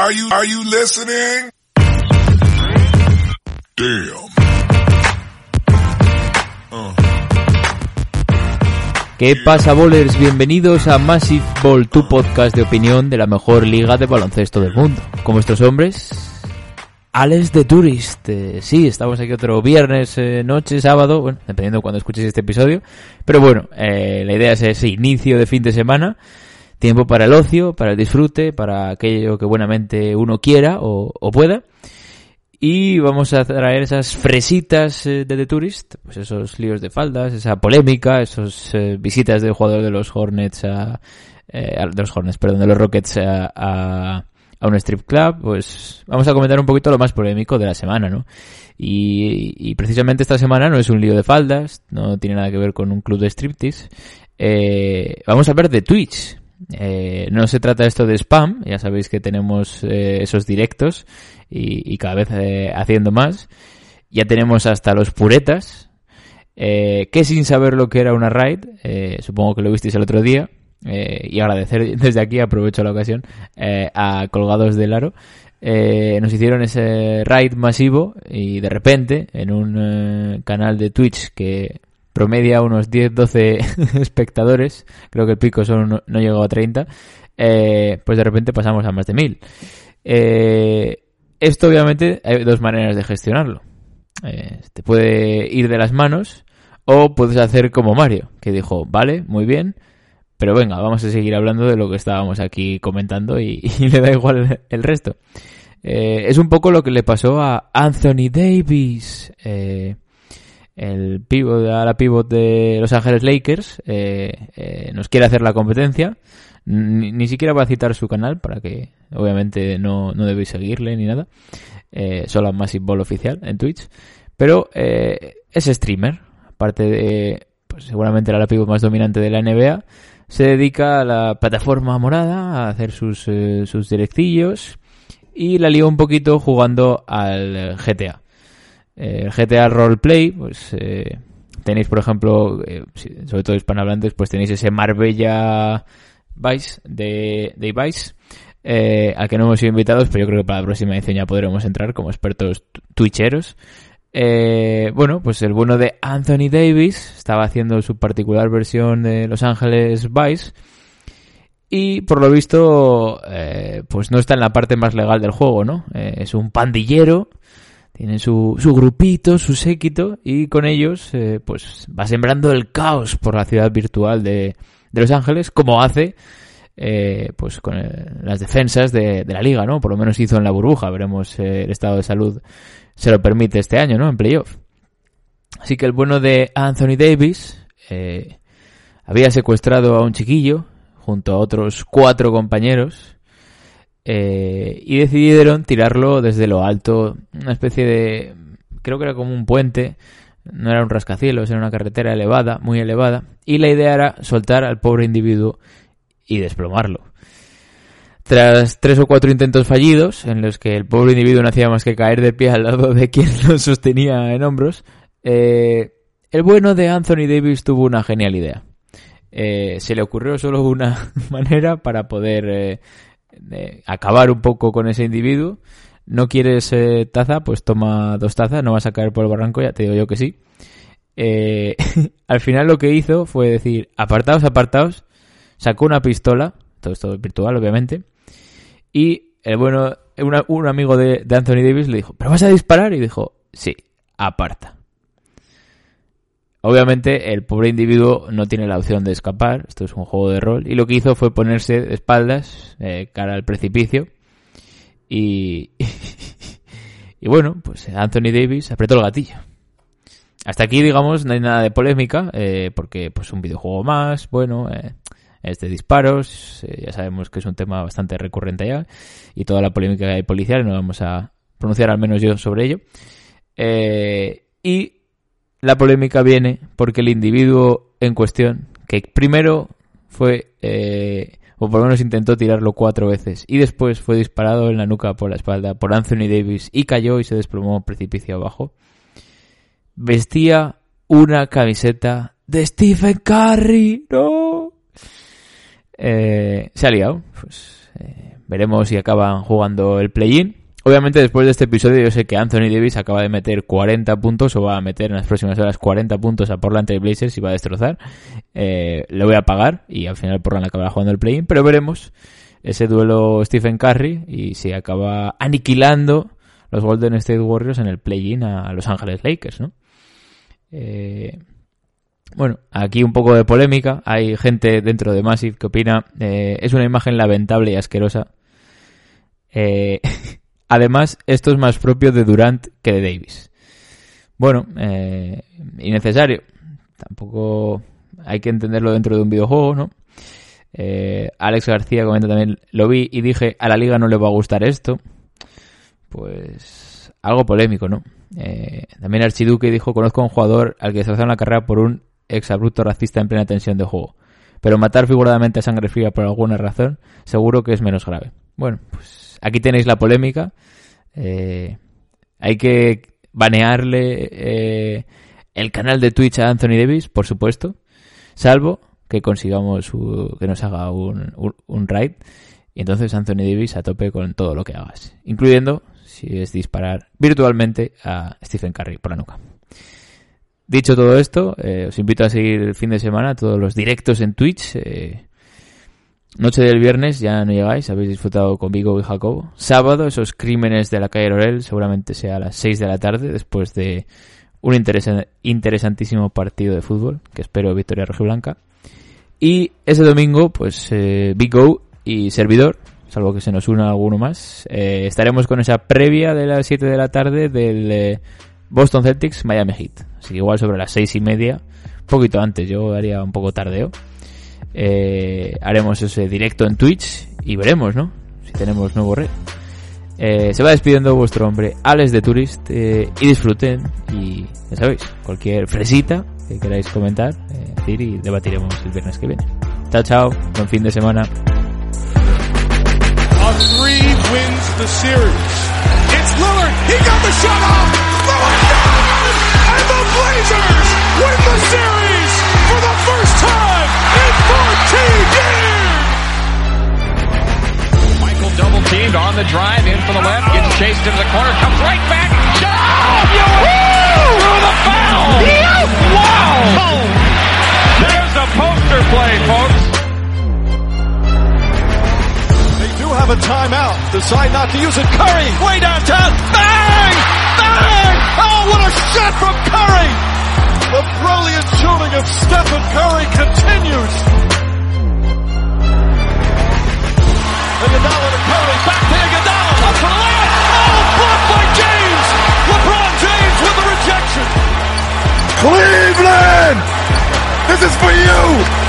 Are you, are you listening? Damn. ¿Qué pasa, bowlers? Bienvenidos a Massive Ball, tu podcast de opinión de la mejor liga de baloncesto del mundo. Con vuestros hombres, Alex de Tourist. Eh, sí, estamos aquí otro viernes, eh, noche, sábado, bueno, dependiendo de cuando escuches este episodio. Pero bueno, eh, la idea es ese inicio de fin de semana. Tiempo para el ocio, para el disfrute, para aquello que buenamente uno quiera o, pueda. Y vamos a traer esas fresitas eh, de The Tourist, pues esos líos de faldas, esa polémica, esos eh, visitas del jugador de los Hornets a, eh, de los Hornets, perdón, de los Rockets a, a, a un strip club, pues vamos a comentar un poquito lo más polémico de la semana, ¿no? Y, y precisamente esta semana no es un lío de faldas, no tiene nada que ver con un club de striptease. Eh, vamos a hablar de Twitch. Eh, no se trata esto de spam, ya sabéis que tenemos eh, esos directos y, cada vez eh, haciendo más. Ya tenemos hasta los puretas, eh, que sin saber lo que era una raid, supongo que lo visteis el otro día, y agradecer desde aquí, aprovecho la ocasión, a Colgados del Aro. Nos hicieron ese raid masivo y de repente en un canal de Twitch que promedia unos 10-12 espectadores, creo que el pico son, no, llegó a 30, eh, pues de repente pasamos a más de 1000. Eh, esto obviamente hay dos maneras de gestionarlo. Eh, te puede ir de las manos o puedes hacer como Mario, que dijo, vale, muy bien, pero venga, vamos a seguir hablando de lo que estábamos aquí comentando y, le da igual el, resto. Es un poco lo que le pasó a Anthony Davis, eh, el pivot, la pivot de Los Ángeles Lakers, eh, eh, nos quiere hacer la competencia. Ni, siquiera va a citar su canal para que, obviamente, no, no debéis seguirle ni nada. Eh, solo a Massive Ball oficial en Twitch. Pero eh, es streamer. Aparte de, pues seguramente la pivot más dominante de la NBA. Se dedica a la plataforma morada, a hacer sus, eh, sus directillos. Y la lió un poquito jugando al GTA. Eh, GTA Roleplay, pues eh, tenéis, por ejemplo, eh, sobre todo hispanohablantes, pues tenéis ese Marbella Vice de, de Vice, eh, al que no hemos sido invitados, pero yo creo que para la próxima edición ya podremos entrar como expertos twitcheros. Eh, bueno, pues el bueno de Anthony Davis estaba haciendo su particular versión de Los Ángeles Vice. Y por lo visto, eh, pues no está en la parte más legal del juego, ¿no? Eh, es un pandillero, tiene su, su grupito, su séquito, y con ellos, eh, pues va sembrando el caos por la ciudad virtual de, de Los Ángeles, como hace, eh, pues con el- las defensas de, de la liga, ¿no? Por lo menos hizo en la burbuja, veremos eh, el estado de salud se lo permite este año, ¿no? En playoff. Así que el bueno de Anthony Davis eh, había secuestrado a un chiquillo junto a otros cuatro compañeros eh, y decidieron tirarlo desde lo alto, una especie de, creo que era como un puente, no era un rascacielos, era una carretera elevada, muy elevada, y la idea era soltar al pobre individuo y desplomarlo. Tras tres o cuatro intentos fallidos, en los que el pobre individuo no hacía más que caer de pie al lado de quien lo sostenía en hombros, eh, el bueno de Anthony Davis tuvo una genial idea. Eh, se le ocurrió solo una manera para poder acabar un poco con ese individuo. No quieres taza, pues toma dos tazas, no vas a caer por el barranco, ya te digo yo que sí. Eh, al final lo que hizo fue decir, apartaos, apartaos, sacó una pistola, todo esto virtual obviamente, y el bueno, un amigo de, de Anthony Davis le dijo, ¿pero vas a disparar? Y dijo, sí, aparta. Obviamente el pobre individuo no tiene la opción de escapar, esto es un juego de rol, y lo que hizo fue ponerse de espaldas, eh, cara al precipicio, y, y bueno, pues Anthony Davis apretó el gatillo. Hasta aquí, digamos, no hay nada de polémica, eh, porque pues un videojuego más, bueno, eh, es de disparos, ya sabemos que es un tema bastante recurrente ya, y toda la polémica que hay policial, no vamos a pronunciar al menos yo sobre ello. Y la polémica viene porque el individuo en cuestión, que primero fue, eh, o por lo menos intentó tirarlo cuatro veces, y después fue disparado en la nuca por la espalda por Anthony Davis y cayó y se desplomó precipicio abajo, vestía una camiseta de Stephen Curry, no. Eh, se ha liado, pues, eh, veremos si acaban jugando el play-in. Obviamente después de este episodio yo sé que Anthony Davis acaba de meter 40 puntos o va a meter en las próximas horas 40 puntos a Portland Trail Blazers y va a destrozar. Eh, le voy a pagar y al final Portland acabará jugando el play-in, pero veremos ese duelo Stephen Curry y si acaba aniquilando los Golden State Warriors en el play-in a Los Ángeles Lakers, ¿no? Eh, bueno, aquí un poco de polémica. Hay gente dentro de Massive que opina eh, es una imagen lamentable y asquerosa. Eh, además, esto es más propio de Durant que de Davis. Bueno, eh, innecesario. Tampoco hay que entenderlo dentro de un videojuego, ¿no? Eh, Alex García comenta también, lo vi y dije, a la liga no le va a gustar esto. Pues algo polémico, ¿no? Eh, también Archiduque dijo, conozco a un jugador al que se en la carrera por un exabrupto racista en plena tensión de juego. Pero matar figuradamente a sangre fría por alguna razón, seguro que es menos grave. Bueno, pues aquí tenéis la polémica. Eh, hay que banearle eh, el canal de Twitch a Anthony Davis, por supuesto. Salvo que consigamos que nos haga un, un, raid. Y entonces Anthony Davis a tope con todo lo que hagas. Incluyendo si es disparar virtualmente a Stephen Curry por la nuca. Dicho todo esto, eh, os invito a seguir el fin de semana todos los directos en Twitch. Eh, noche del viernes ya no llegáis, habéis disfrutado con Vigo y Jacobo. Sábado, esos crímenes de la calle Orel, seguramente sea a las 6 de la tarde, después de un interesantísimo partido de fútbol, que espero victoria rojiblanca. Y ese domingo, pues eh, Big y servidor, salvo que se nos una alguno más, eh, estaremos con esa previa de las 7 de la tarde del eh, Boston Celtics Miami Heat. Así que igual sobre las 6 y media, un poquito antes, yo haría un poco tardeo. Eh, haremos ese directo en Twitch y veremos, ¿no? Si tenemos nuevo red. Eh, se va despidiendo vuestro hombre Alex de Tourist eh, y disfruten y ya sabéis, cualquier fresita que queráis comentar, y debatiremos el viernes que viene. Chao, chao, buen fin de semana. Drive in for the left, gets chased into the corner, comes right back. Shot! Through the foul! Wow! There's a poster play, folks. They do have a timeout. Decide not to use it. Curry way downtown. Bang! Bang! Oh, what a shot from Curry! The brilliant shooting of Stephen Curry continues. For you!